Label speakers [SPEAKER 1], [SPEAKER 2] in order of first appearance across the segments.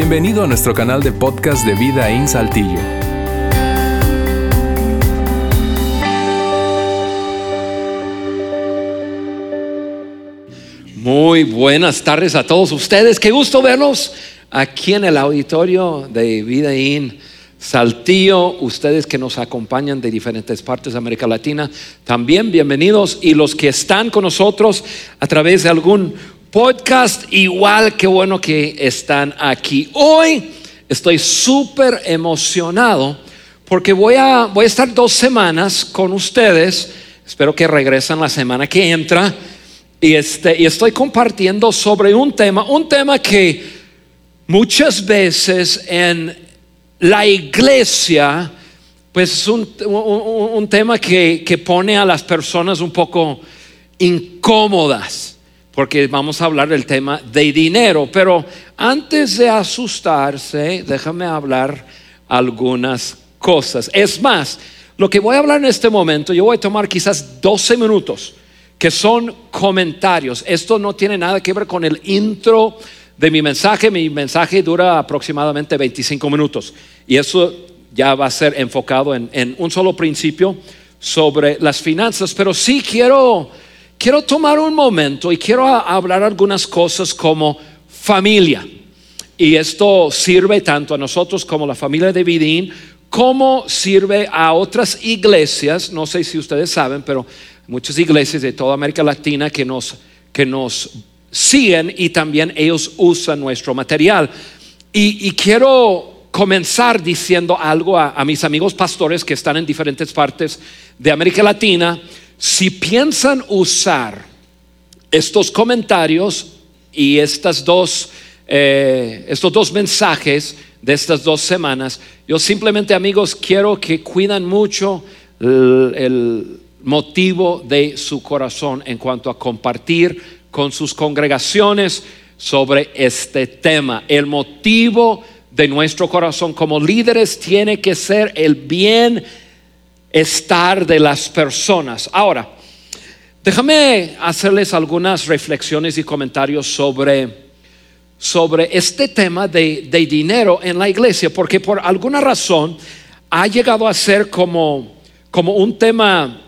[SPEAKER 1] Bienvenido a nuestro canal de podcast de Vida en Saltillo.
[SPEAKER 2] Muy buenas tardes a todos ustedes. Qué gusto verlos aquí en el auditorio de Vida In Saltillo. Ustedes que nos acompañan de diferentes partes de América Latina, también bienvenidos. Y los que están con nosotros a través de algún podcast, igual que bueno que están aquí. Hoy estoy súper emocionado porque voy a, voy a estar dos semanas con ustedes. Espero que regresen la semana que entra. Y, este, y estoy compartiendo sobre un tema, un tema que muchas veces en la iglesia, pues es un, un, un tema que, que pone a las personas un poco incómodas porque vamos a hablar del tema de dinero. Pero antes de asustarse, déjame hablar algunas cosas. Es más, lo que voy a hablar en este momento, yo voy a tomar quizás 12 minutos, que son comentarios. Esto no tiene nada que ver con el intro de mi mensaje. Mi mensaje dura aproximadamente 25 minutos. Y eso ya va a ser enfocado en, en un solo principio sobre las finanzas. Pero sí quiero quiero tomar un momento y quiero hablar algunas cosas como familia. Y esto sirve tanto a nosotros como a la familia de Vidín, como sirve a otras iglesias. No sé si ustedes saben, pero muchas iglesias de toda América Latina que nos, que nos siguen y también ellos usan nuestro material. Y, quiero comenzar diciendo algo a, a mis amigos pastores que están en diferentes partes de América Latina si piensan usar estos comentarios y estas dos, eh, estos dos mensajes de estas dos semanas, yo simplemente amigos quiero que cuidan mucho el, el motivo de su corazón en cuanto a compartir con sus congregaciones sobre este tema. El motivo de nuestro corazón como líderes tiene que ser el bien estar de las personas. Ahora, déjame hacerles algunas reflexiones y comentarios sobre, sobre este tema de, de dinero en la iglesia, porque por alguna razón ha llegado a ser como, como un tema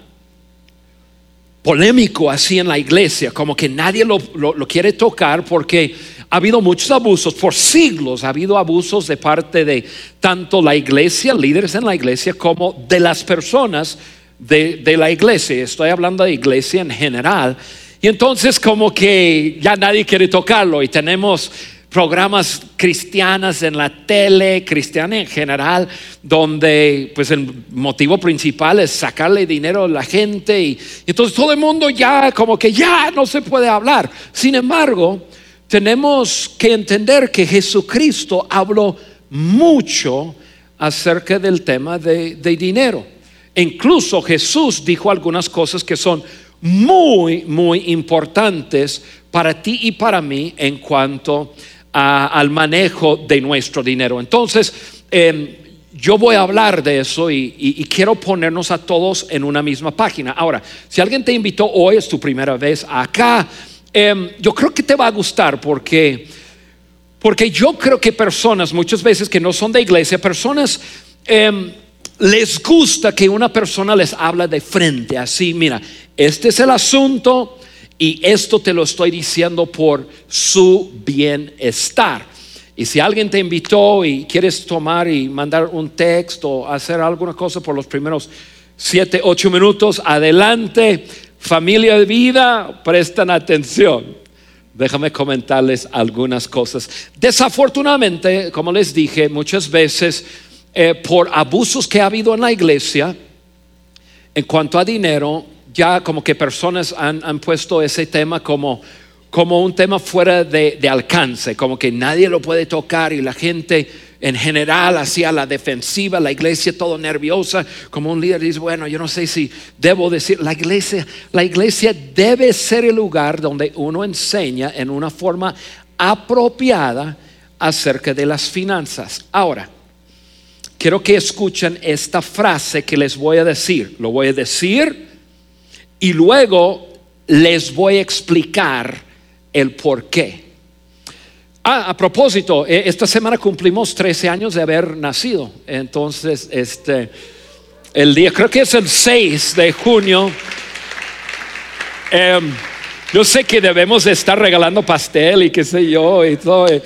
[SPEAKER 2] polémico así en la iglesia, como que nadie lo, lo, quiere tocar porque ha habido muchos abusos, por siglos ha habido abusos de parte de tanto la iglesia, líderes en la iglesia, como de las personas de, de la iglesia. Estoy hablando de iglesia en general. Y entonces como que ya nadie quiere tocarlo y tenemos programas cristianas en la tele, cristiana en general, donde pues el motivo principal es sacarle dinero a la gente y, entonces todo el mundo ya como que ya no se puede hablar. Sin embargo, tenemos que entender que Jesucristo habló mucho acerca del tema de, dinero. Incluso Jesús dijo algunas cosas que son muy, muy importantes para ti y para mí en cuanto al manejo de nuestro dinero. Entonces, em, yo voy a hablar de eso y, quiero ponernos a todos en una misma página. Ahora, si alguien te invitó hoy, es tu primera vez acá, em, yo creo que te va a gustar porque, porque yo creo que personas, muchas veces que no son de iglesia, personas... Em, les gusta que una persona les habla de frente, así, mira, este es el asunto, y esto te lo estoy diciendo por su bienestar. Y si alguien te invitó y quieres tomar y mandar un texto o hacer alguna cosa por los primeros siete, ocho minutos, adelante. Familia de vida, prestan atención. Déjame comentarles algunas cosas. Desafortunadamente, como les dije, muchas veces eh, por abusos que ha habido en la iglesia, en cuanto a dinero, ya como que personas han, puesto ese tema como, como un tema fuera de, alcance, como que nadie lo puede tocar y la gente en general hacia la defensiva, la iglesia todo nerviosa, como un líder dice, bueno, yo no sé si debo decir, la iglesia, la iglesia debe ser el lugar donde uno enseña en una forma apropiada acerca de las finanzas. Ahora, quiero que escuchen esta frase que les voy a decir. Lo voy a decir y luego les voy a explicar el por qué. Ah, a propósito, eh, esta semana cumplimos 13 años de haber nacido. Entonces, este, el día, creo que es el 6 de junio. Em, yo sé que debemos de estar regalando pastel y qué sé yo y todo. eh.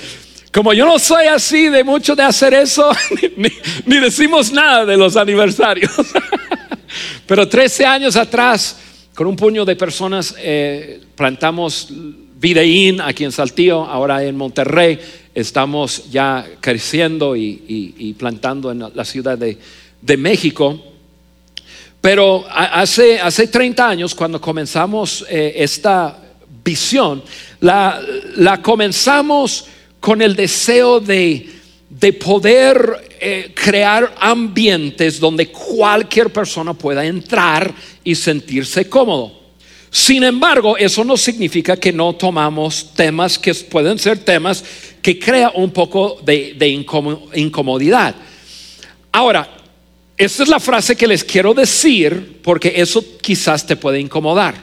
[SPEAKER 2] Como yo no soy así de mucho de hacer eso, ni, ni decimos nada de los aniversarios. Pero 13 años atrás, con un puño de personas, eh, plantamos Videín aquí en Saltillo, ahora en Monterrey. Estamos ya creciendo y, y- y plantando en la ciudad de, de México. Pero hace, hace 30 años, cuando comenzamos eh, esta visión, la, la comenzamos con el deseo de, de poder eh, crear ambientes donde cualquier persona pueda entrar y sentirse cómodo. Sin embargo, eso no significa que no tomamos temas que pueden ser temas que crea un poco de, de incomo- incomodidad. Ahora, esta es la frase que les quiero decir porque eso quizás te puede incomodar,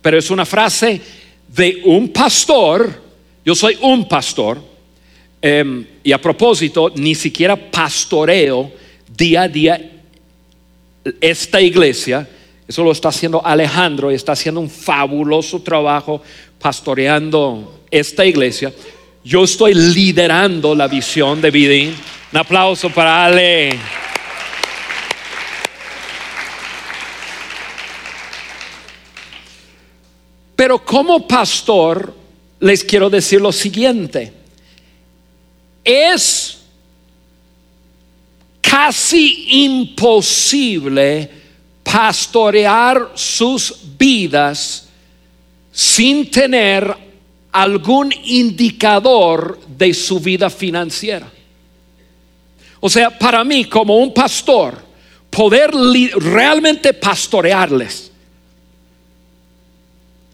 [SPEAKER 2] pero es una frase de un pastor, yo soy un pastor, em, y a propósito, ni siquiera pastoreo día a día esta iglesia, eso lo está haciendo Alejandro y está haciendo un fabuloso trabajo pastoreando esta iglesia. Yo estoy liderando la visión de Vidin. Un aplauso para Ale. Pero como pastor les quiero decir lo siguiente. Es casi imposible pastorear sus vidas sin tener algún indicador de su vida financiera. O sea, para mí como un pastor, poder realmente pastorearles,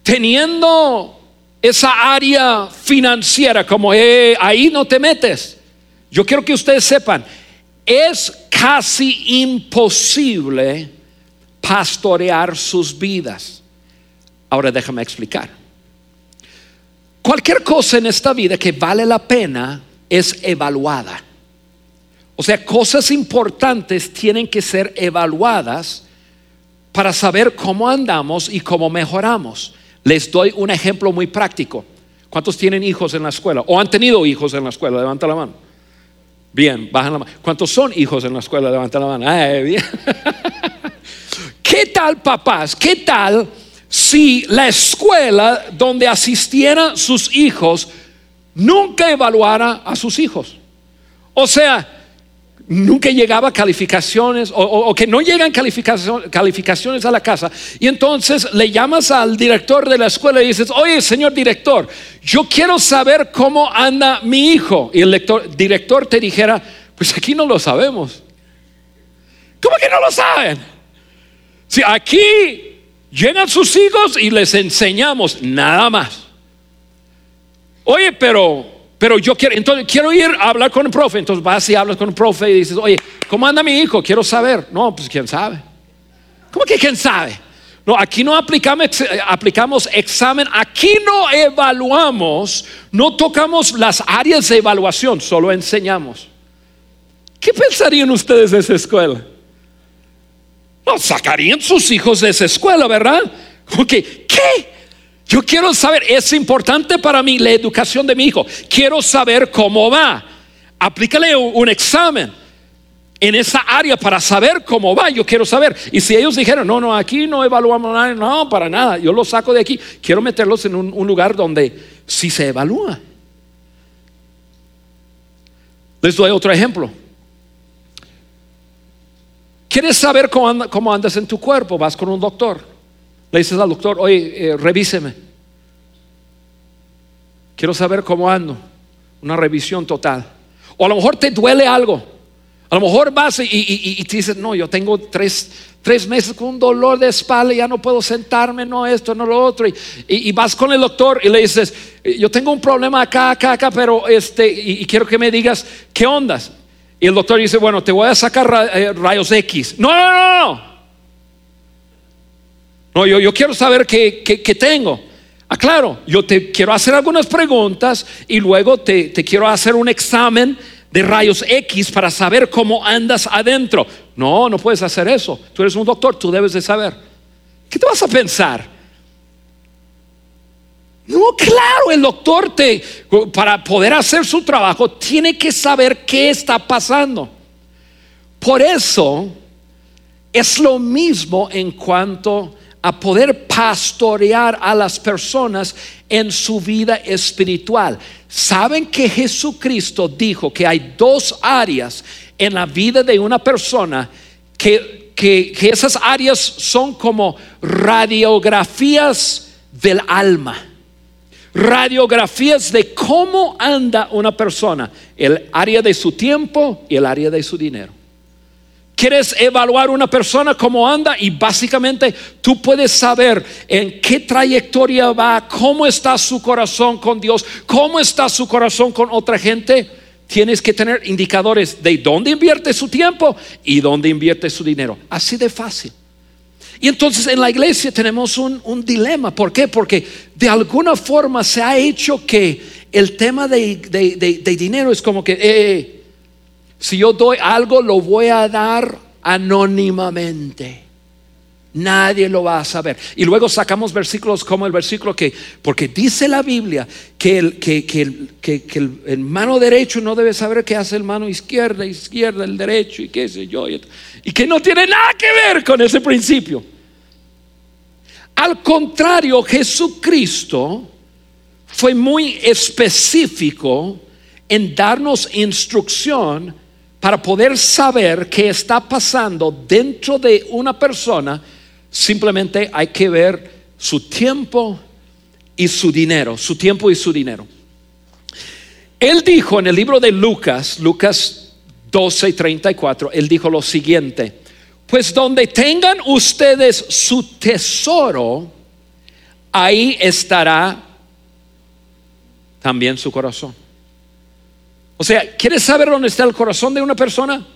[SPEAKER 2] teniendo esa área financiera como eh, ahí no te metes. Yo quiero que ustedes sepan, es casi imposible pastorear sus vidas. Ahora déjame explicar. Cualquier cosa en esta vida que vale la pena es evaluada. O sea, cosas importantes tienen que ser evaluadas para saber cómo andamos y cómo mejoramos. Les doy un ejemplo muy práctico. ¿Cuántos tienen hijos en la escuela? ¿O han tenido hijos en la escuela? Levanta la mano. Bien, bajan la mano. ¿Cuántos son hijos en la escuela? Levanta la mano. Eh, bien. ¿Qué tal, papás? ¿Qué tal si la escuela donde asistieran sus hijos nunca evaluara a sus hijos? O sea, nunca llegaba calificaciones o, que no llegan calificaciones a la casa. Y entonces le llamas al director de la escuela y dices, oye, señor director, yo quiero saber cómo anda mi hijo. Y el director te dijera, pues aquí no lo sabemos. ¿Cómo que no lo saben? Si aquí llegan sus hijos y les enseñamos nada más. Oye, pero, pero yo quiero, entonces quiero ir a hablar con el profe. Entonces vas y hablas con el profe y dices, oye, ¿cómo anda mi hijo? Quiero saber. No, pues quién sabe. ¿Cómo que quién sabe? No, aquí no aplicamos, aplicamos examen, aquí no evaluamos, no tocamos las áreas de evaluación, solo enseñamos. ¿Qué pensarían ustedes de esa escuela? No, sacarían sus hijos de esa escuela, ¿verdad? Como que, ¿qué? Yo quiero saber, es importante para mí la educación de mi hijo. Quiero saber cómo va. Aplícale un, examen en esa área para saber cómo va. Yo quiero saber. Y si ellos dijeron, no, no, aquí no evaluamos nada, no, para nada. Yo los saco de aquí. Quiero meterlos en un, un lugar donde sí se evalúa. Les doy otro ejemplo. ¿Quieres saber cómo, anda- cómo andas en tu cuerpo? Vas con un doctor. Le dices al doctor, oye, eh, revíseme. Quiero saber cómo ando. Una revisión total. O a lo mejor te duele algo. A lo mejor vas y, te dices, no, yo tengo tres, tres meses con un dolor de espalda, ya no puedo sentarme, no esto, no lo otro. Y, vas con el doctor y le dices, yo tengo un problema acá, acá, acá, pero este, y, y quiero que me digas qué ondas. Y el doctor dice, bueno, te voy a sacar eh, rayos X. No, no, no, no. Yo, yo quiero saber qué, qué- qué tengo. Aclaro, yo te quiero hacer algunas preguntas y luego te, te quiero hacer un examen de rayos X para saber cómo andas adentro. No, no puedes hacer eso. Tú eres un doctor, tú debes de saber. ¿Qué te vas a pensar? No, claro, el doctor te, para poder hacer su trabajo, tiene que saber qué está pasando. Por eso es lo mismo en cuanto a poder pastorear a las personas en su vida espiritual. Saben que Jesucristo dijo que hay dos áreas en la vida de una persona que, que, que esas áreas son como radiografías del alma radiografías de cómo anda una persona, el área de su tiempo y el área de su dinero. Quieres evaluar una persona cómo anda y básicamente tú puedes saber en qué trayectoria va, cómo está su corazón con Dios, cómo está su corazón con otra gente. Tienes que tener indicadores de dónde invierte su tiempo y dónde invierte su dinero. Así de fácil. Y entonces en la iglesia tenemos un, dilema. ¿Por qué? Porque de alguna forma se ha hecho que el tema de, dinero es como que, eh, eh, si yo doy algo, lo voy a dar anónimamente. Nadie lo va a saber. Y luego sacamos versículos como el versículo que, porque dice la Biblia que el, que, el, el, mano derecho no debe saber qué hace el mano izquierda, izquierda, el derecho y qué sé yo. Y que no tiene nada que ver con ese principio. Al contrario, Jesucristo fue muy específico en darnos instrucción para poder saber qué está pasando dentro de una persona. Simplemente hay que ver su tiempo y su dinero, su tiempo y su dinero. Él dijo en el libro de Lucas, Lucas 12 y 34, él dijo lo siguiente, pues donde tengan ustedes su tesoro, ahí estará también su corazón. O sea, ¿quieres saber dónde está el corazón de una persona?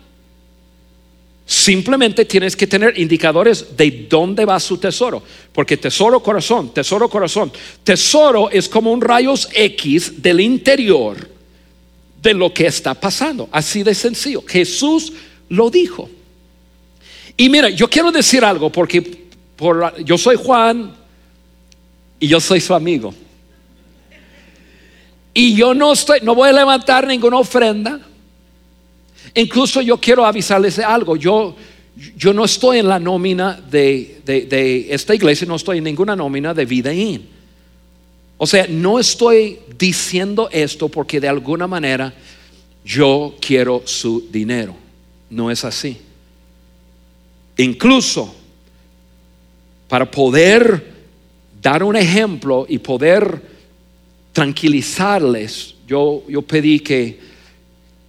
[SPEAKER 2] Simplemente tienes que tener indicadores de dónde va su tesoro. Porque tesoro, corazón, tesoro, corazón. Tesoro es como un rayos X del interior de lo que está pasando. Así de sencillo. Jesús lo dijo. Y mira, yo quiero decir algo porque yo soy Juan y yo soy su amigo. Y yo no estoy, no voy a levantar ninguna ofrenda. Incluso yo quiero avisarles de algo. Yo, yo no estoy en la nómina de, de, esta iglesia, no estoy en ninguna nómina de vida in. O sea, no estoy diciendo esto porque de alguna manera yo quiero su dinero. No es así. Incluso para poder dar un ejemplo y poder tranquilizarles, yo, yo pedí que,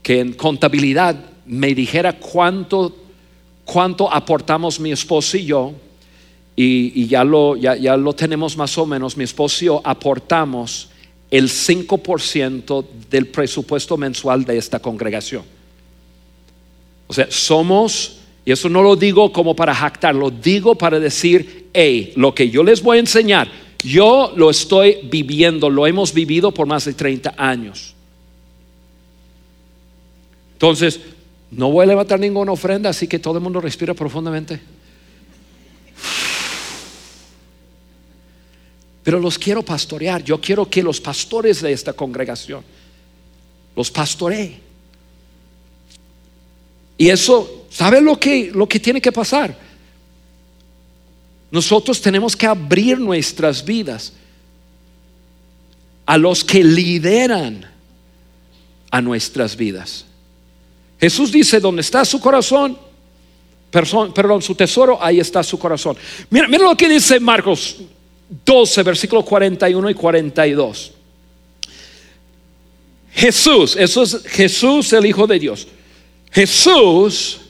[SPEAKER 2] que en contabilidad me dijera cuánto, cuánto aportamos mi esposo y yo y, ya, lo, ya, ya, lo tenemos más o menos, mi esposo y yo aportamos el 5% del presupuesto mensual de esta congregación. O sea, somos, y eso no lo digo como para jactar, lo digo para decir, hey, lo que yo les voy a enseñar, yo lo estoy viviendo, lo hemos vivido por más de 30 años. Entonces, no voy a levantar ninguna ofrenda, así que todo el mundo respira profundamente. pero los quiero pastorear. Yo quiero que los pastores de esta congregación los pastoree. Y eso, ¿sabe lo que, lo que tiene que pasar? Nosotros tenemos que abrir nuestras vidas a los que lideran a nuestras vidas. Jesús dice, donde está su corazón, perdón, su tesoro, ahí está su corazón. Mira, mira lo que dice Marcos 12, versículos 41 y 42. Jesús, eso es Jesús el Hijo de Dios. Jesús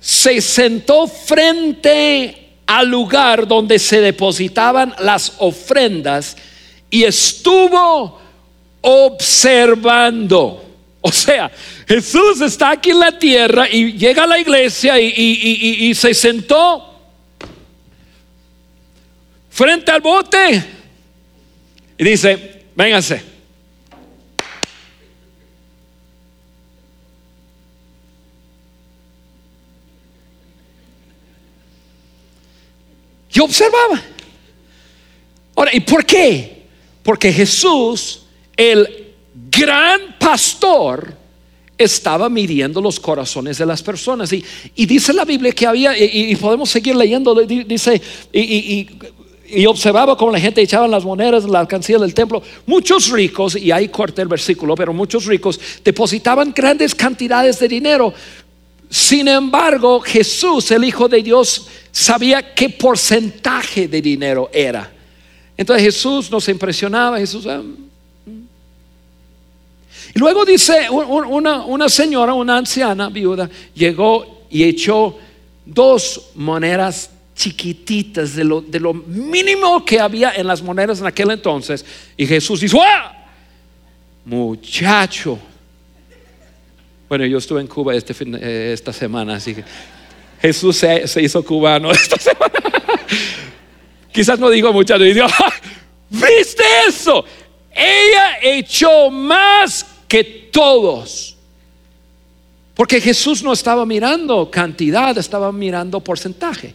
[SPEAKER 2] se sentó frente al lugar donde se depositaban las ofrendas y estuvo observando. O sea, Jesús está aquí en la tierra y llega a la iglesia y, se sentó frente al bote y dice, vénganse. Yo observaba. Ahora, ¿y por qué? Porque Jesús, el gran pastor, estaba midiendo los corazones de las personas. Y, y dice la Biblia que había, y, podemos seguir leyendo, dice, y, y, observaba como la gente echaba las monedas en la alcancía del templo. Muchos ricos, y ahí corté el versículo, pero muchos ricos depositaban grandes cantidades de dinero. Sin embargo, Jesús, el Hijo de Dios, sabía qué porcentaje de dinero era. Entonces Jesús nos impresionaba, Jesús... Ah. Y luego dice una, señora, una anciana viuda, llegó y echó dos monedas chiquititas de lo, de lo mínimo que había en las monedas en aquel entonces. Y Jesús dijo, ¡Ah! muchacho. Bueno, yo estuve en Cuba este eh, esta semana, así que Jesús se, hizo cubano esta semana. Quizás no digo mucho, digo, ¿viste eso? Ella echó más que todos. Porque Jesús no estaba mirando cantidad, estaba mirando porcentaje.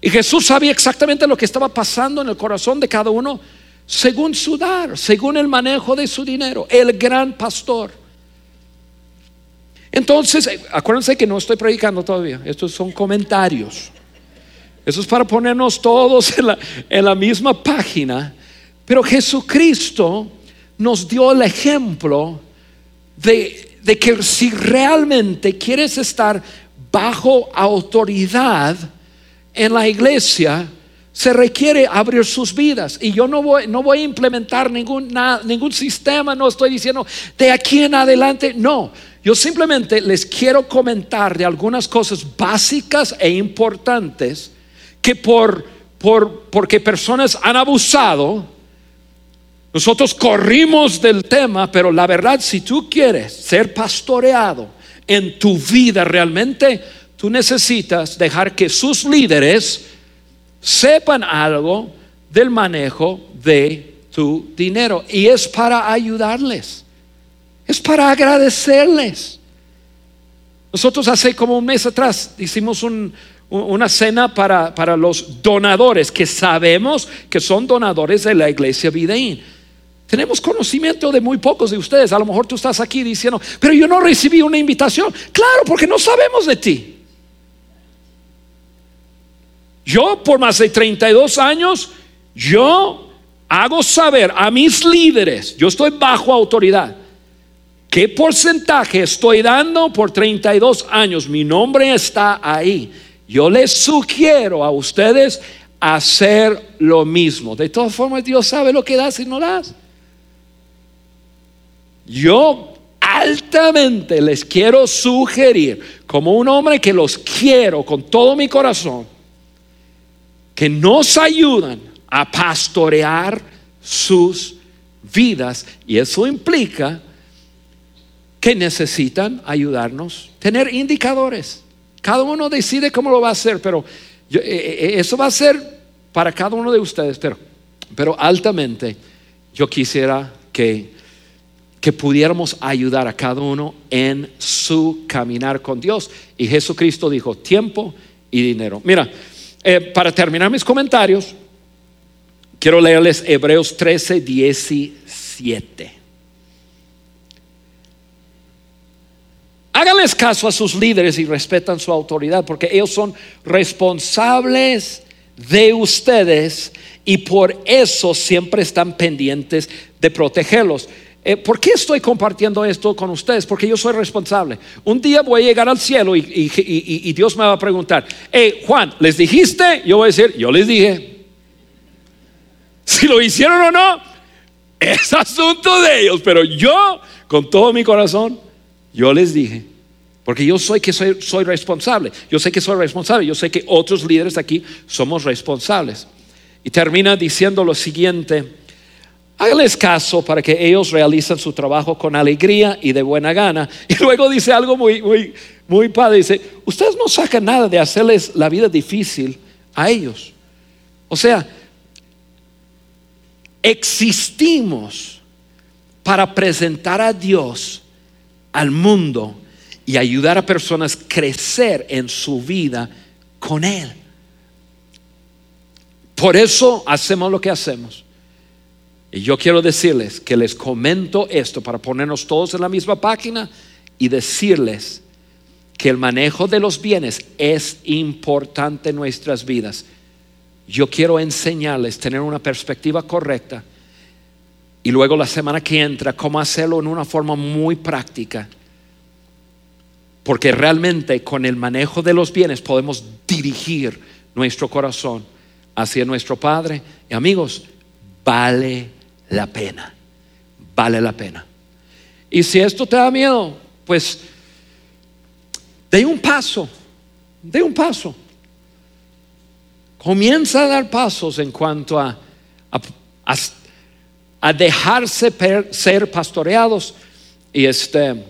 [SPEAKER 2] Y Jesús sabía exactamente lo que estaba pasando en el corazón de cada uno según su dar, según el manejo de su dinero. El gran pastor. Entonces, acuérdense que no estoy predicando todavía, estos son comentarios. Eso es para ponernos todos en la, misma página. Pero Jesucristo nos dio el ejemplo de, que si realmente quieres estar bajo autoridad en la iglesia, se requiere abrir sus vidas. Y yo no voy, no voy a implementar ningún, ningún sistema, no estoy diciendo de aquí en adelante, no. Yo simplemente les quiero comentar de algunas cosas básicas e importantes que por, por porque personas han abusado, nosotros corrimos del tema, pero la verdad, si tú quieres ser pastoreado en tu vida realmente, tú necesitas dejar que sus líderes sepan algo del manejo de tu dinero. Y es para ayudarles. Es para agradecerles. Nosotros hace como un mes atrás hicimos una cena para, para, los donadores que sabemos que son donadores de la iglesia Videín. Tenemos conocimiento de muy pocos de ustedes. A lo mejor tú estás aquí diciendo, pero yo no recibí una invitación. Claro, porque no sabemos de ti. Yo por más de 32 años, yo hago saber a mis líderes, yo estoy bajo autoridad ¿Qué porcentaje estoy dando por 32 años? Mi nombre está ahí. Yo les sugiero a ustedes hacer lo mismo. De todas formas, Dios sabe lo que das y no das. Yo altamente les quiero sugerir, como un hombre que los quiero con todo mi corazón, que nos ayudan a pastorear sus vidas. Y eso implica que necesitan ayudarnos, tener indicadores. Cada uno decide cómo lo va a hacer, pero eh, eh, eso va a ser para cada uno de ustedes, pero altamente yo quisiera que, que pudiéramos ayudar a cada uno en su caminar con Dios. Y Jesucristo dijo tiempo y dinero. Mira, eh, para terminar mis comentarios, quiero leerles Hebreos 13, 17. Háganles caso a sus líderes y respetan su autoridad, porque ellos son responsables de ustedes y por eso siempre están pendientes de protegerlos. Eh, ¿Por qué estoy compartiendo esto con ustedes? Porque yo soy responsable. Un día voy a llegar al cielo y, Dios me va a preguntar, hey Juan, ¿les dijiste? Yo voy a decir, yo les dije. Si lo hicieron o no, es asunto de ellos, pero yo, con todo mi corazón, yo les dije, porque yo soy que soy responsable, yo sé que soy responsable, yo sé que otros líderes aquí somos responsables. Y termina diciendo lo siguiente, háganles caso para que ellos realicen su trabajo con alegría y de buena gana. Y luego dice algo muy, muy, muy padre, dice, ustedes no sacan nada de hacerles la vida difícil a ellos. O sea, existimos para presentar a Dios al mundo y ayudar a personas a crecer en su vida con Él. Por eso hacemos lo que hacemos. Y yo quiero decirles que les comento esto para ponernos todos en la misma página y decirles que el manejo de los bienes es importante en nuestras vidas. Yo quiero enseñarles tener una perspectiva correcta y luego la semana que entra cómo hacerlo en una forma muy práctica. Porque realmente con el manejo de los bienes podemos dirigir nuestro corazón hacia nuestro Padre. Y amigos, vale la pena, vale la pena. Y si esto te da miedo, pues de un paso, de un paso. Comienza a dar pasos en cuanto a, a, dejarse ser pastoreados y este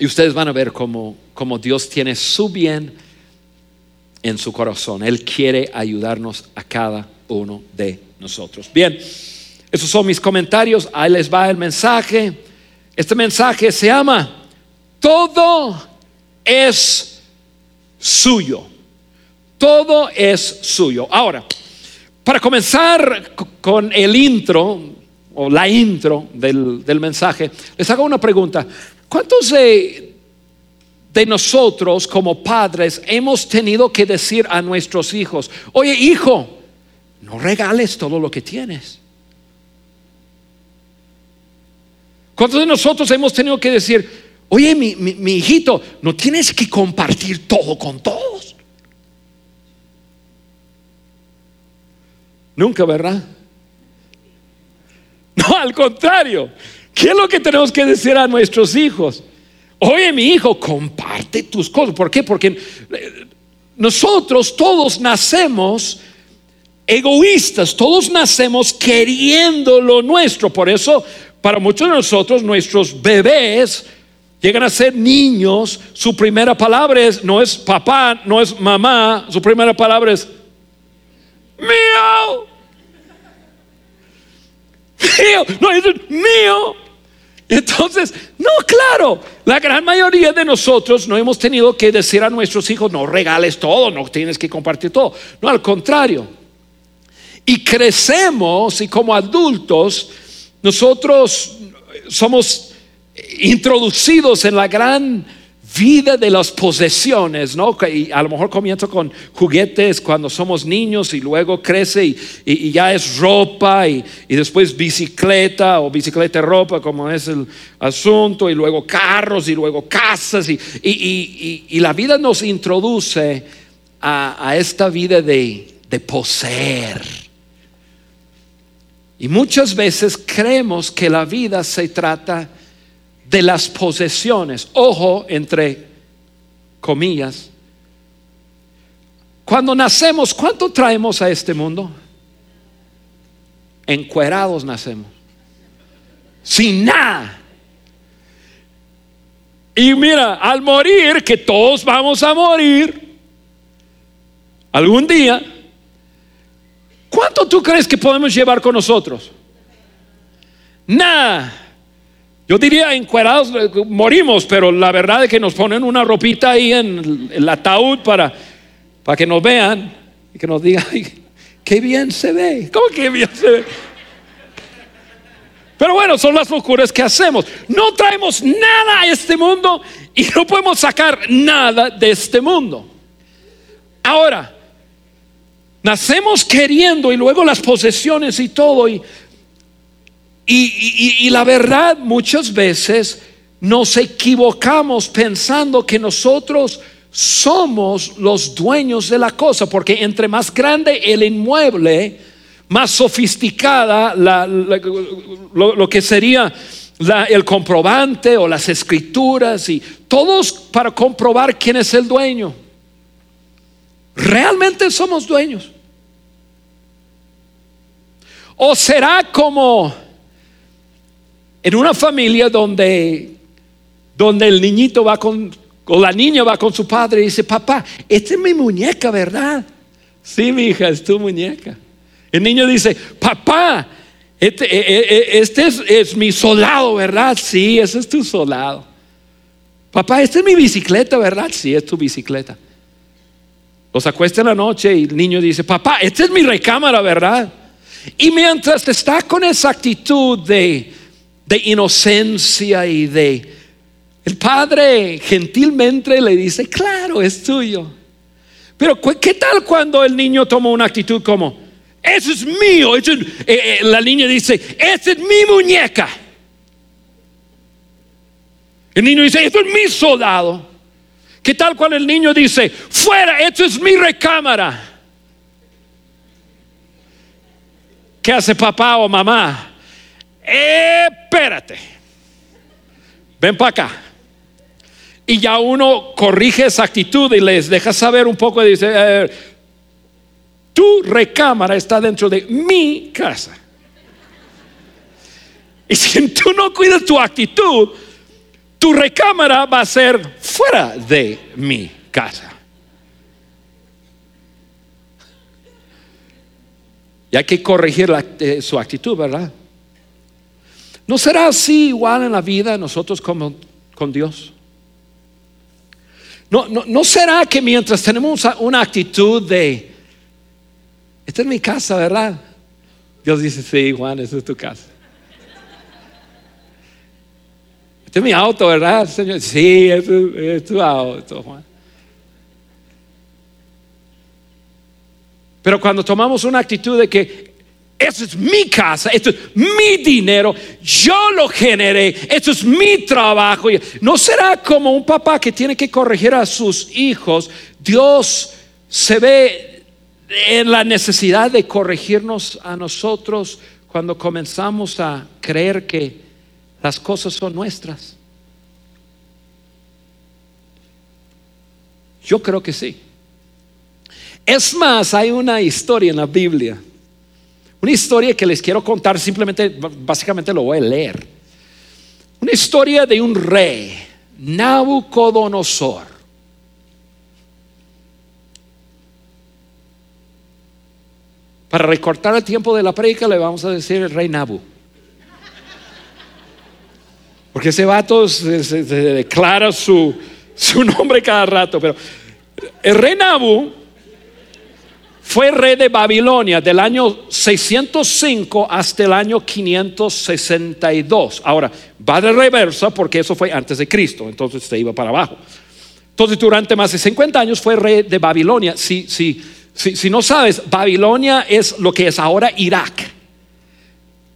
[SPEAKER 2] y ustedes van a ver cómo, cómo Dios tiene su bien en su corazón. Él quiere ayudarnos a cada uno de nosotros. Bien, esos son mis comentarios. Ahí les va el mensaje. Este mensaje se llama Todo es suyo. Todo es suyo. Ahora, para comenzar con el intro o la intro del, del mensaje, les hago una pregunta. ¿Cuántos de, nosotros como padres hemos tenido que decir a nuestros hijos, oye hijo, no regales todo lo que tienes? ¿Cuántos de nosotros hemos tenido que decir, oye mi, mi hijito, no tienes que compartir todo con todos? Nunca, ¿verdad? No, al contrario. ¿Qué es lo que tenemos que decir a nuestros hijos? Oye, mi hijo, comparte tus cosas. ¿Por qué? Porque eh, nosotros todos nacemos egoístas, todos nacemos queriendo lo nuestro. Por eso, para muchos de nosotros, nuestros bebés llegan a ser niños. Su primera palabra es, no es papá, no es mamá, su primera palabra es mío. Mío, no es mío. Entonces, no, claro, la gran mayoría de nosotros no hemos tenido que decir a nuestros hijos, no regales todo, no tienes que compartir todo. No, al contrario. Y crecemos y como adultos, nosotros somos introducidos en la gran vida de las posesiones, ¿no? Y a lo mejor comienzo con juguetes cuando somos niños y luego crece y, ya es ropa y, después bicicleta o bicicleta ropa como es el asunto y luego carros y luego casas y, la vida nos introduce a, esta vida de, de poseer. Y muchas veces creemos que la vida se trata de las posesiones. Ojo, entre comillas. Cuando nacemos, ¿cuánto traemos a este mundo? Encuerados nacemos. Sin nada. Y mira, al morir, que todos vamos a morir, algún día, ¿cuánto tú crees que podemos llevar con nosotros? Nada. Yo diría encuerados eh, morimos, pero la verdad es que nos ponen una ropita ahí en el ataúd para, para que nos vean y que nos digan, qué bien se ve. ¿Cómo que bien se ve? Pero bueno, son las locuras que hacemos. No traemos nada a este mundo y no podemos sacar nada de este mundo. Ahora, nacemos queriendo y luego las posesiones y todo y y, la verdad, muchas veces nos equivocamos pensando que nosotros somos los dueños de la cosa, porque entre más grande el inmueble, más sofisticada lo, que sería el comprobante o las escrituras y todos para comprobar quién es el dueño. Realmente somos dueños. O será como en una familia donde, donde el niñito va con, o la niña va con su padre y dice, papá, esta es mi muñeca, ¿verdad? Sí, mi hija, es tu muñeca. El niño dice, papá, Este, eh, eh, eh, este es, es mi soldado, ¿verdad? Sí, ese es tu soldado. Papá, esta es mi bicicleta, ¿verdad? Sí, es tu bicicleta. Los acuesta en la noche y el niño dice, papá, esta es mi recámara, ¿verdad? Y mientras está con esa actitud de, de inocencia y de... El padre gentilmente le dice, claro, es tuyo. Pero ¿qué tal cuando el niño toma una actitud como, eso es mío? Eso es, eh, eh, la niña dice, esa es mi muñeca. El niño dice, esto es mi soldado. ¿Qué tal cuando el niño dice, fuera, esto es mi recámara? ¿Qué hace papá o mamá? espérate, ven para acá. Y ya uno corrige esa actitud y les deja saber un poco y dice, eh, tu recámara está dentro de mi casa. Y si tú no cuidas tu actitud, tu recámara va a ser fuera de mi casa. Y hay que corregir eh, su actitud, ¿verdad? ¿No será así igual en la vida nosotros como con Dios? ¿No, no, será que mientras tenemos una actitud de, esta es mi casa, ¿verdad? Dios dice, sí, Juan, esta es tu casa. Este es mi auto, ¿verdad, Señor? Sí, este es tu auto, Juan. Pero cuando tomamos una actitud de que esa es mi casa, esto es mi dinero, yo lo generé, esto es mi trabajo. No será como un papá que tiene que corregir a sus hijos. Dios se ve en la necesidad de corregirnos a nosotros cuando comenzamos a creer que las cosas son nuestras? Yo creo que sí. Es más, hay una historia en la Biblia. Una historia que les quiero contar, simplemente, básicamente lo voy a leer. Una historia de un rey, Nabucodonosor. Para recortar el tiempo de la predica le vamos a decir el rey Nabu. Porque ese vato se, declara su, su, nombre cada rato. Pero el rey Nabu fue rey de Babilonia del año 605 hasta el año 562. Ahora, va de reversa porque eso fue antes de Cristo, entonces se iba para abajo. Entonces, durante más de 50 años fue rey de Babilonia. Si, si, si, si no sabes, Babilonia es lo que es ahora Irak.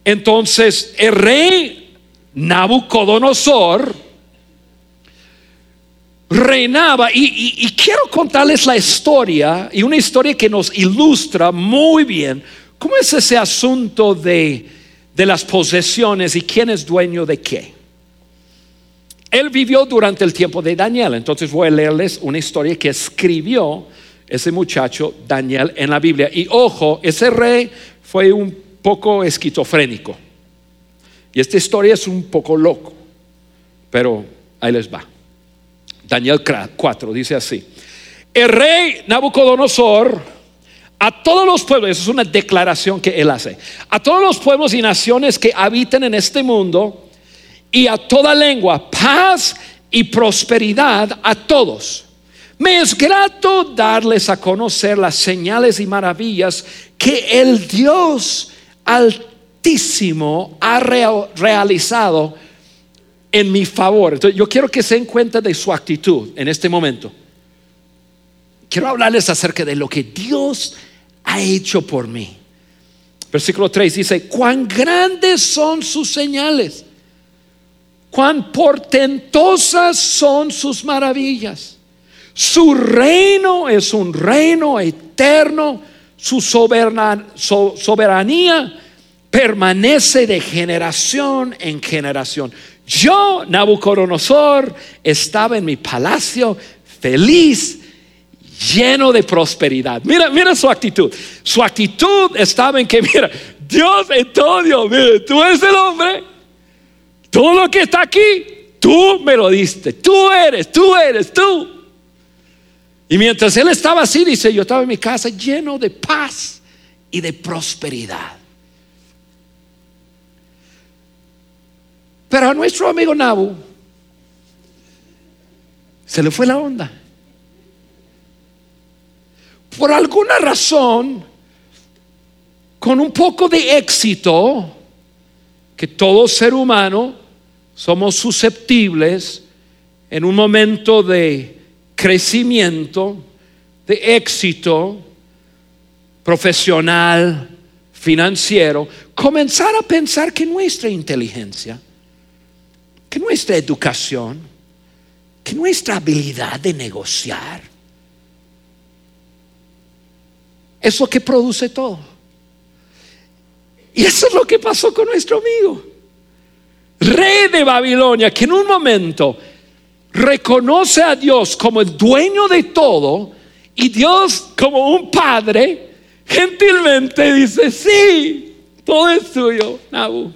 [SPEAKER 2] Entonces, el rey Nabucodonosor reinaba y, quiero contarles la historia y una historia que nos ilustra muy bien cómo es ese asunto de, de las posesiones y quién es dueño de qué. Él vivió durante el tiempo de Daniel, entonces voy a leerles una historia que escribió ese muchacho Daniel en la Biblia. Y ojo, ese rey fue un poco esquizofrénico. Y esta historia es un poco loco, pero ahí les va. Daniel 4 dice así. El rey Nabucodonosor a todos los pueblos, eso es una declaración que él hace, a todos los pueblos y naciones que habitan en este mundo y a toda lengua, paz y prosperidad a todos. Me es grato darles a conocer las señales y maravillas que el Dios ha realizado en mi favor. Entonces, yo quiero que se den cuenta de su actitud en este momento. Quiero hablarles acerca de lo que Dios ha hecho por mí. Versículo 3 dice, cuán grandes son sus señales, cuán portentosas son sus maravillas. Su reino es un reino eterno, su soberanía permanece de generación en generación. Yo, Nabucodonosor, estaba en mi palacio feliz, lleno de prosperidad. Mira, mira su actitud. Su actitud estaba en que, mira, Dios es todo. Mira, tú eres el hombre. Todo lo que está aquí, tú me lo diste. Tú eres, tú eres, tú. Y mientras él estaba así, dice, yo estaba en mi casa lleno de paz y de prosperidad. Pero a nuestro amigo Nabu se le fue la onda. Por alguna razón, con un poco de éxito, que todo ser humano somos susceptibles en un momento de crecimiento, de éxito profesional, financiero, comenzar a pensar que nuestra inteligencia, que nuestra educación, que nuestra habilidad de negociar, es lo que produce todo. Y eso es lo que pasó con nuestro amigo. Rey de Babilonia, que en un momento reconoce a Dios como el dueño de todo y Dios como un padre, gentilmente dice, sí, todo es tuyo, Nabu.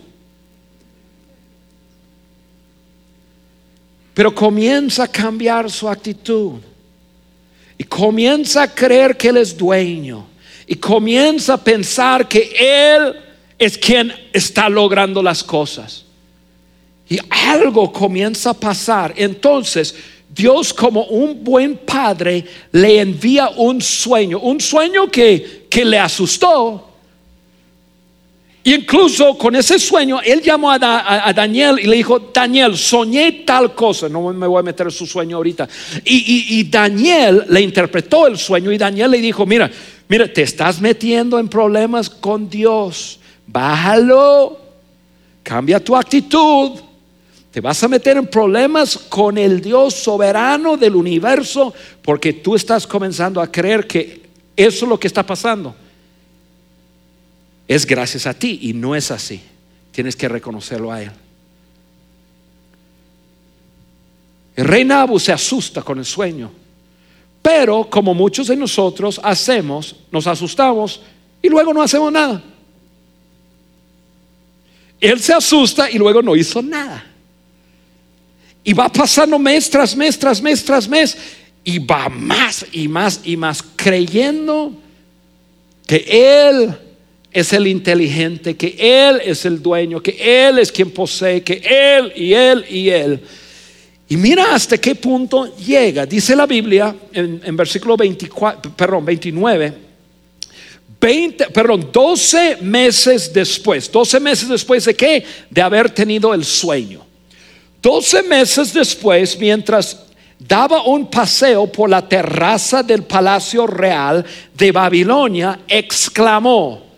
[SPEAKER 2] Pero comienza a cambiar su actitud y comienza a creer que Él es dueño y comienza a pensar que Él es quien está logrando las cosas. Y algo comienza a pasar. Entonces, Dios como un buen padre le envía un sueño, un sueño que, que le asustó. Incluso con ese sueño, él llamó a, Daniel y le dijo, Daniel, soñé tal cosa, no me voy a meter en su sueño ahorita. Y, y Daniel le interpretó el sueño y Daniel le dijo, mira, mira, te estás metiendo en problemas con Dios, bájalo, cambia tu actitud te vas a meter en problemas con el Dios soberano del universo porque tú estás comenzando a creer que eso es lo que está pasando. Es gracias a ti y no es así. Tienes que reconocerlo a Él. El rey Nabu se asusta con el sueño. Pero como muchos de nosotros hacemos, nos asustamos y luego no hacemos nada. Él se asusta y luego no hizo nada. Y va pasando mes tras mes, tras mes, tras mes. Y va más y más y más creyendo que Él es el inteligente, que Él es el dueño, que Él es quien posee, que Él y Él y Él. Y mira hasta qué punto llega. Dice la Biblia en, versículo 24, perdón, 29. 20, perdón, 12 meses después, 12 meses después de qué? De haber tenido el sueño. Doce meses después, mientras daba un paseo por la terraza del Palacio Real de Babilonia, exclamó,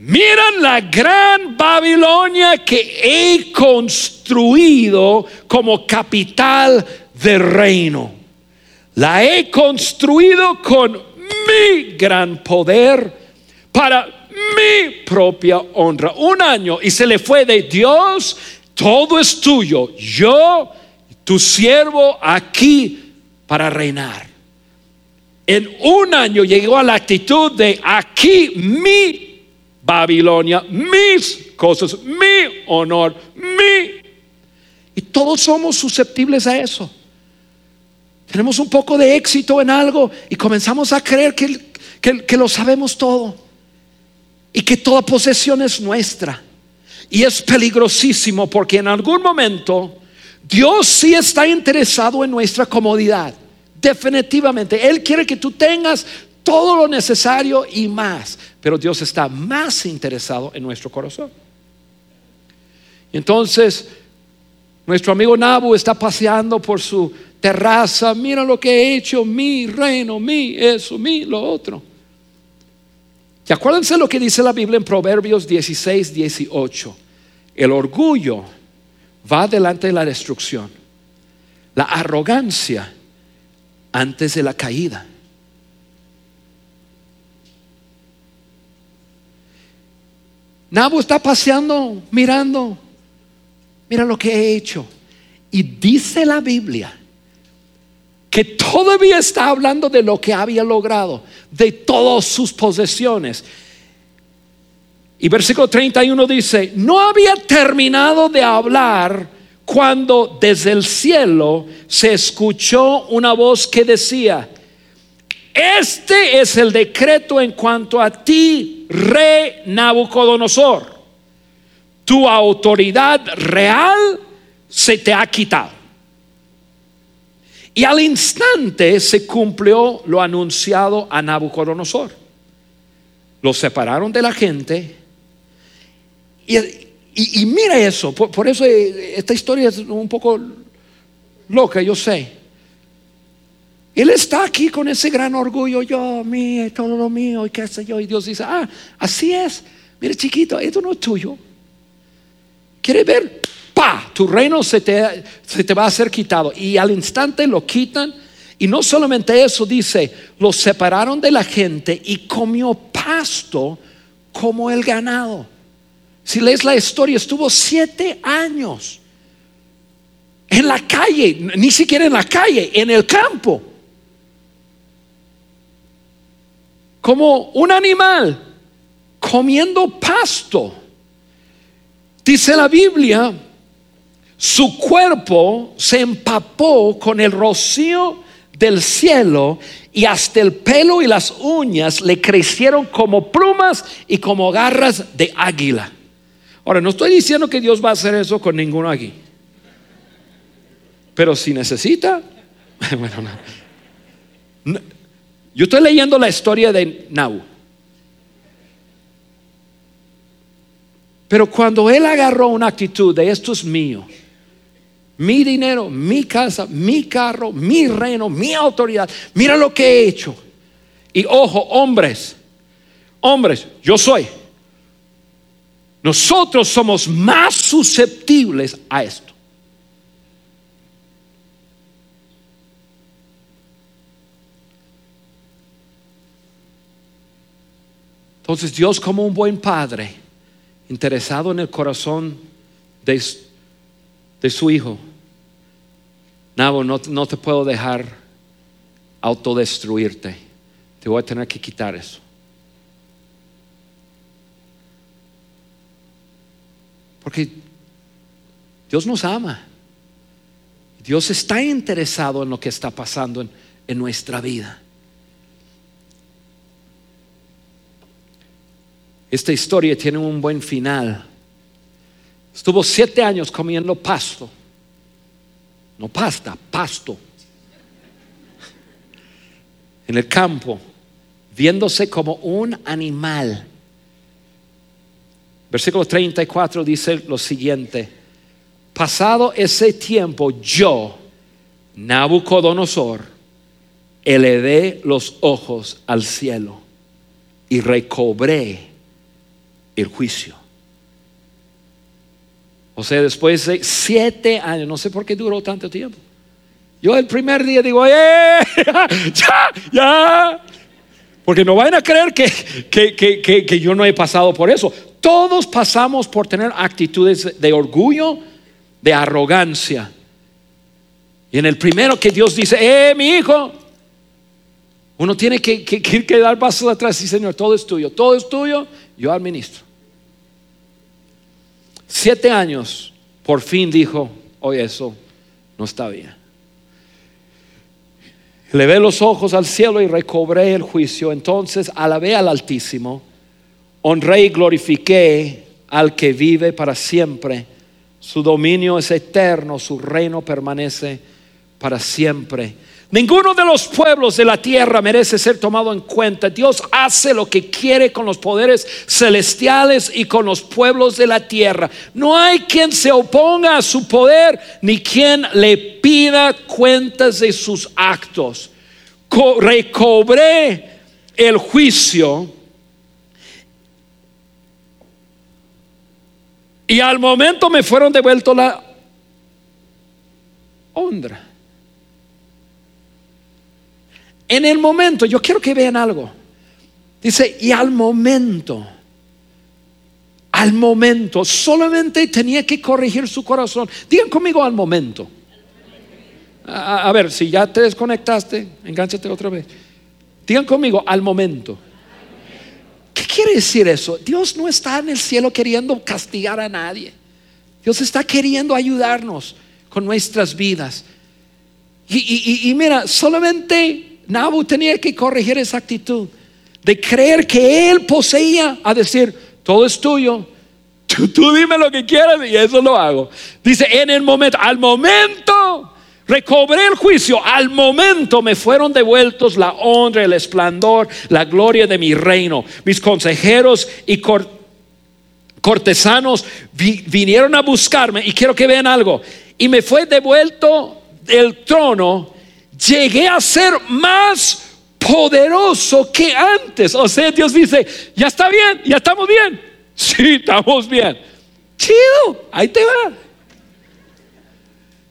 [SPEAKER 2] miran la gran Babilonia que he construido como capital del reino. La he construido con mi gran poder para mi propia honra. Un año y se le fue de Dios todo es tuyo, yo, tu siervo, aquí para reinar. En un año llegó a la actitud de aquí mi Babilonia, mis cosas, mi honor, mi... Y todos somos susceptibles a eso. Tenemos un poco de éxito en algo y comenzamos a creer que, que, lo sabemos todo y que toda posesión es nuestra. Y es peligrosísimo porque en algún momento Dios sí está interesado en nuestra comodidad. Definitivamente. Él quiere que tú tengas todo lo necesario y más. Pero Dios está más interesado en nuestro corazón. Entonces, nuestro amigo Nabu está paseando por su terraza. Mira lo que he hecho, mi reino, mi eso, mi lo otro. Y acuérdense lo que dice la Biblia en Proverbios 16, 18. El orgullo va delante de la destrucción. La arrogancia antes de la caída. Nabo está paseando, mirando, mira lo que he hecho. Y dice la Biblia que todavía está hablando de lo que había logrado, de todas sus posesiones. Y versículo 31 dice, no había terminado de hablar cuando desde el cielo se escuchó una voz que decía, este es el decreto en cuanto a ti, rey Nabucodonosor tu autoridad real se te ha quitado. Y al instante se cumplió lo anunciado a Nabucodonosor. Lo separaron de la gente. Y, mira eso, por, eso eh, esta historia es un poco loca, yo sé. Él está aquí con ese gran orgullo, yo, mío, todo lo mío, y qué sé yo. Y Dios dice, ah, así es. Mire, chiquito, esto no es tuyo. ¿Quieres ver? ¡Pa! Tu reino se te, se te va a ser quitado. Y al instante lo quitan. Y no solamente eso, dice, lo separaron de la gente y comió pasto como el ganado. Si lees la historia, estuvo siete años en la calle, ni siquiera en la calle, en el campo. Como un animal comiendo pasto. Dice la Biblia, su cuerpo se empapó con el rocío del cielo y hasta el pelo y las uñas le crecieron como plumas y como garras de águila. Ahora, no estoy diciendo que Dios va a hacer eso con ninguno aquí. Pero si necesita, bueno, no. Yo estoy leyendo la historia de Nau. Pero cuando él agarró una actitud de esto es mío, mi dinero, mi casa, mi carro, mi reino, mi autoridad, mira lo que he hecho. Y ojo, hombres, hombres, yo soy. Nosotros somos más susceptibles a esto. Entonces Dios como un buen padre interesado en el corazón de, su hijo. Nabo, no, no te puedo dejar autodestruirte. Te voy a tener que quitar eso. Porque Dios nos ama. Dios está interesado en lo que está pasando en nuestra vida. Esta historia tiene un buen final. Estuvo siete años comiendo pasto. No pasta, pasto. En el campo, viéndose como un animal. Versículo 34 dice lo siguiente. Pasado ese tiempo, yo, Nabucodonosor, elevé los ojos al cielo y recobré el juicio. O sea, después de siete años, no sé por qué duró tanto tiempo. Yo el primer día digo. ¡Ya! ¡Ya! Porque no vayan a creer que, que, que, yo no he pasado por eso. Todos pasamos por tener actitudes de orgullo, de arrogancia. Y en el primero que Dios dice, ¡eh, mi hijo! Uno tiene que, que, que dar pasos atrás y Señor, todo es tuyo, todo es tuyo, yo administro. Siete años, por fin dijo, oye, eso no está bien. ve los ojos al cielo y recobré el juicio. Entonces alabé al Altísimo, honré y glorifiqué al que vive para siempre. Su dominio es eterno, su reino permanece para siempre. Ninguno de los pueblos de la tierra merece ser tomado en cuenta. Dios hace lo que quiere con los poderes celestiales y con los pueblos de la tierra. No hay quien se oponga a su poder ni quien le pida cuentas de sus actos. recobré el juicio y al momento me fueron devuelto la honra. En el momento, yo quiero que vean algo. Dice, y al momento, al momento, solamente tenía que corregir su corazón. Digan conmigo al momento. A, ver, si ya te desconectaste, engánchate otra vez. Digan conmigo al momento. ¿Qué quiere decir eso? Dios no está en el cielo queriendo castigar a nadie. Dios está queriendo ayudarnos con nuestras vidas. Y, y mira, solamente Nabu tenía que corregir esa actitud de creer que él poseía a decir, todo es tuyo, Tú, dime lo que quieras y eso lo hago. Dice, en el momento, al momento recobré el juicio, al momento me fueron devueltos la honra, el esplendor, la gloria de mi reino. Mis consejeros y cortesanos vinieron a buscarme y quiero que vean algo. Y me fue devuelto el trono, llegué a ser más poderoso que antes. O sea, Dios dice, ya está bien, ya estamos bien. Sí, estamos bien. Chido, ahí te va.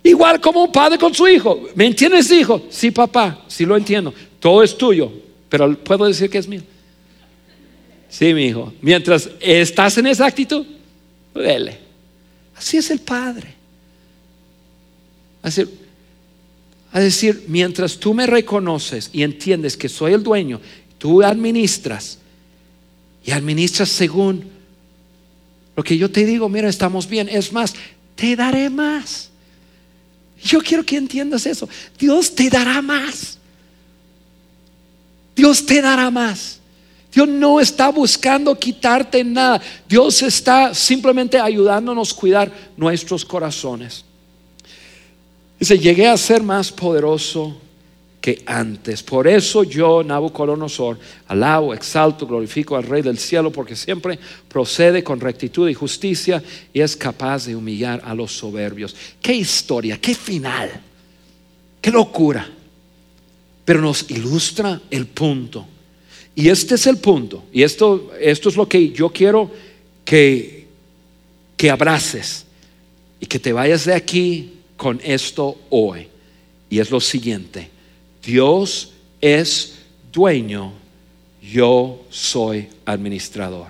[SPEAKER 2] Igual como un padre con su hijo. ¿Me entiendes, hijo? Sí, papá, sí lo entiendo. Todo es tuyo, pero puedo decir que es mío. Sí, mi hijo. Mientras estás en esa actitud, vele. Así es el padre. Así, a decir, mientras tú me reconoces y entiendes que soy el dueño, tú administras y administras según lo que yo te digo, mira, estamos bien. Es más, te daré más. Yo quiero que entiendas eso. Dios te dará más. Dios te dará más. Dios no está buscando quitarte nada. Dios está simplemente ayudándonos a cuidar nuestros corazones. Dice, llegué a ser más poderoso que antes. Por eso yo, Nabucodonosor, alabo, exalto, glorifico al Rey del cielo, porque siempre procede con rectitud y justicia y es capaz de humillar a los soberbios. Qué historia, qué final, qué locura. Pero nos ilustra el punto. Y este es el punto. Y esto, esto es lo que yo quiero que, que abraces y que te vayas de aquí con esto hoy. Y es lo siguiente Dios es dueño, yo soy administrador.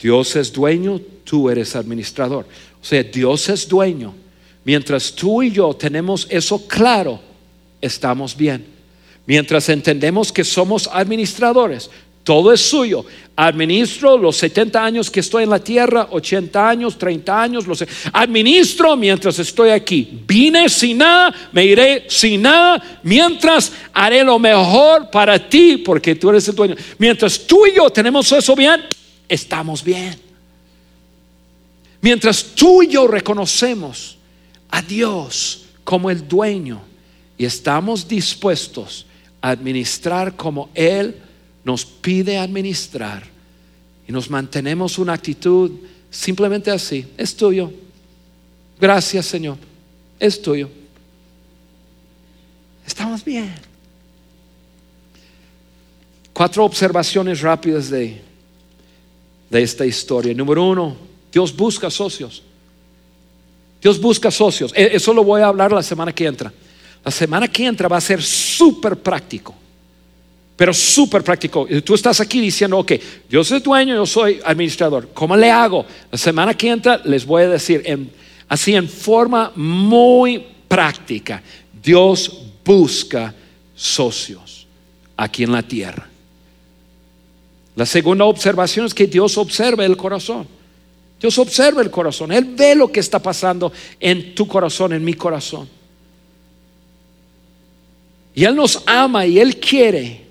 [SPEAKER 2] Dios es dueño, tú eres administrador. O sea, Dios es dueño. Mientras tú y yo tenemos eso claro, estamos bien. Mientras entendemos que somos administradores, todo es suyo. Administro los 70 años que estoy en la tierra, 80 años, 30 años, los administro mientras estoy aquí. Vine sin nada, me iré sin nada, mientras haré lo mejor para ti, porque tú eres el dueño. Mientras tú y yo tenemos eso bien, estamos bien. Mientras tú y yo reconocemos a Dios como el dueño y estamos dispuestos a administrar como Él nos pide administrar y nos mantenemos una actitud simplemente así, es tuyo. Gracias Señor, es tuyo. Estamos bien. Cuatro observaciones rápidas de, de esta historia. Número uno, Dios busca socios. Dios busca socios. E, eso lo voy a hablar la semana que entra. La semana que entra va a ser súper práctico pero súper práctico. Tú estás aquí diciendo, ok, yo soy dueño, yo soy administrador. ¿Cómo le hago? La semana que entra les voy a decir, así en forma muy práctica, Dios busca socios aquí en la tierra. La segunda observación es que Dios observa el corazón. Dios observa el corazón. Él ve lo que está pasando en tu corazón, en mi corazón. Y Él nos ama y Él quiere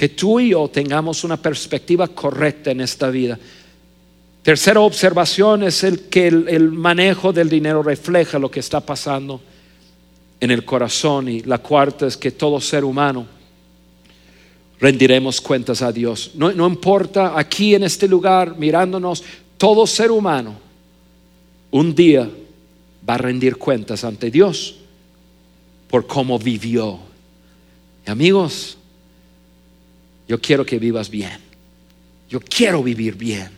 [SPEAKER 2] que tú y yo tengamos una perspectiva correcta en esta vida. Tercera observación es el que el, manejo del dinero refleja lo que está pasando en el corazón y la cuarta es que todo ser humano rendiremos cuentas a Dios. No, no importa aquí en este lugar mirándonos, todo ser humano un día va a rendir cuentas ante Dios por cómo vivió. Amigos, yo quiero que vivas bien. Yo quiero vivir bien.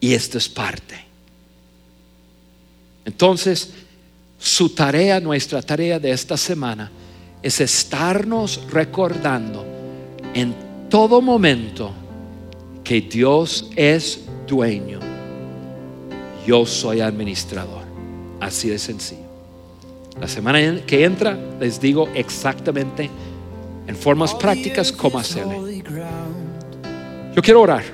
[SPEAKER 2] Y esto es parte. Entonces, su tarea, nuestra tarea de esta semana, es estarnos recordando en todo momento que Dios es dueño. Yo soy administrador. Así de sencillo. La semana que entra les digo exactamente en formas prácticas cómo hacerlo. Yo quiero orar.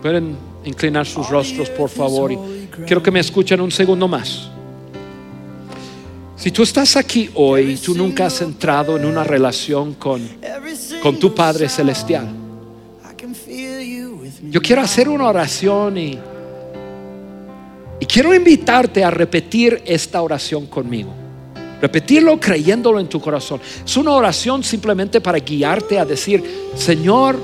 [SPEAKER 2] Pueden inclinar sus rostros, por favor. Y quiero que me escuchen un segundo más. Si tú estás aquí hoy y tú nunca has entrado en una relación con, con tu Padre Celestial, Yo quiero hacer una oración y, y quiero invitarte a repetir esta oración conmigo. Repetirlo creyéndolo en tu corazón. Es una oración simplemente para guiarte a decir, Señor,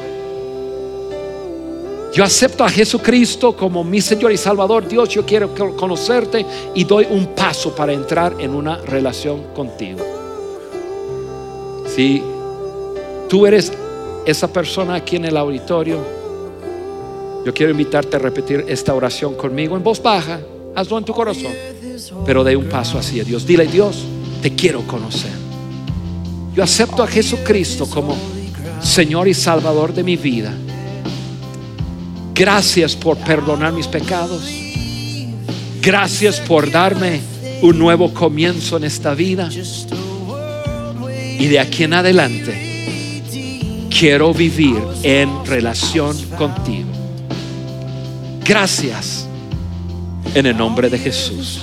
[SPEAKER 2] yo acepto a Jesucristo como mi Señor y Salvador. Dios, yo quiero conocerte y doy un paso para entrar en una relación contigo. Si tú eres esa persona aquí en el auditorio, yo quiero invitarte a repetir esta oración conmigo en voz baja. Hazlo en tu corazón, pero de un paso hacia Dios. Dile, Dios, te quiero conocer. Yo acepto a Jesucristo como Señor y Salvador de mi vida. Gracias por perdonar mis pecados. Gracias por darme un nuevo comienzo en esta vida. Y de aquí en adelante quiero vivir en relación contigo. Gracias en el nombre de Jesús.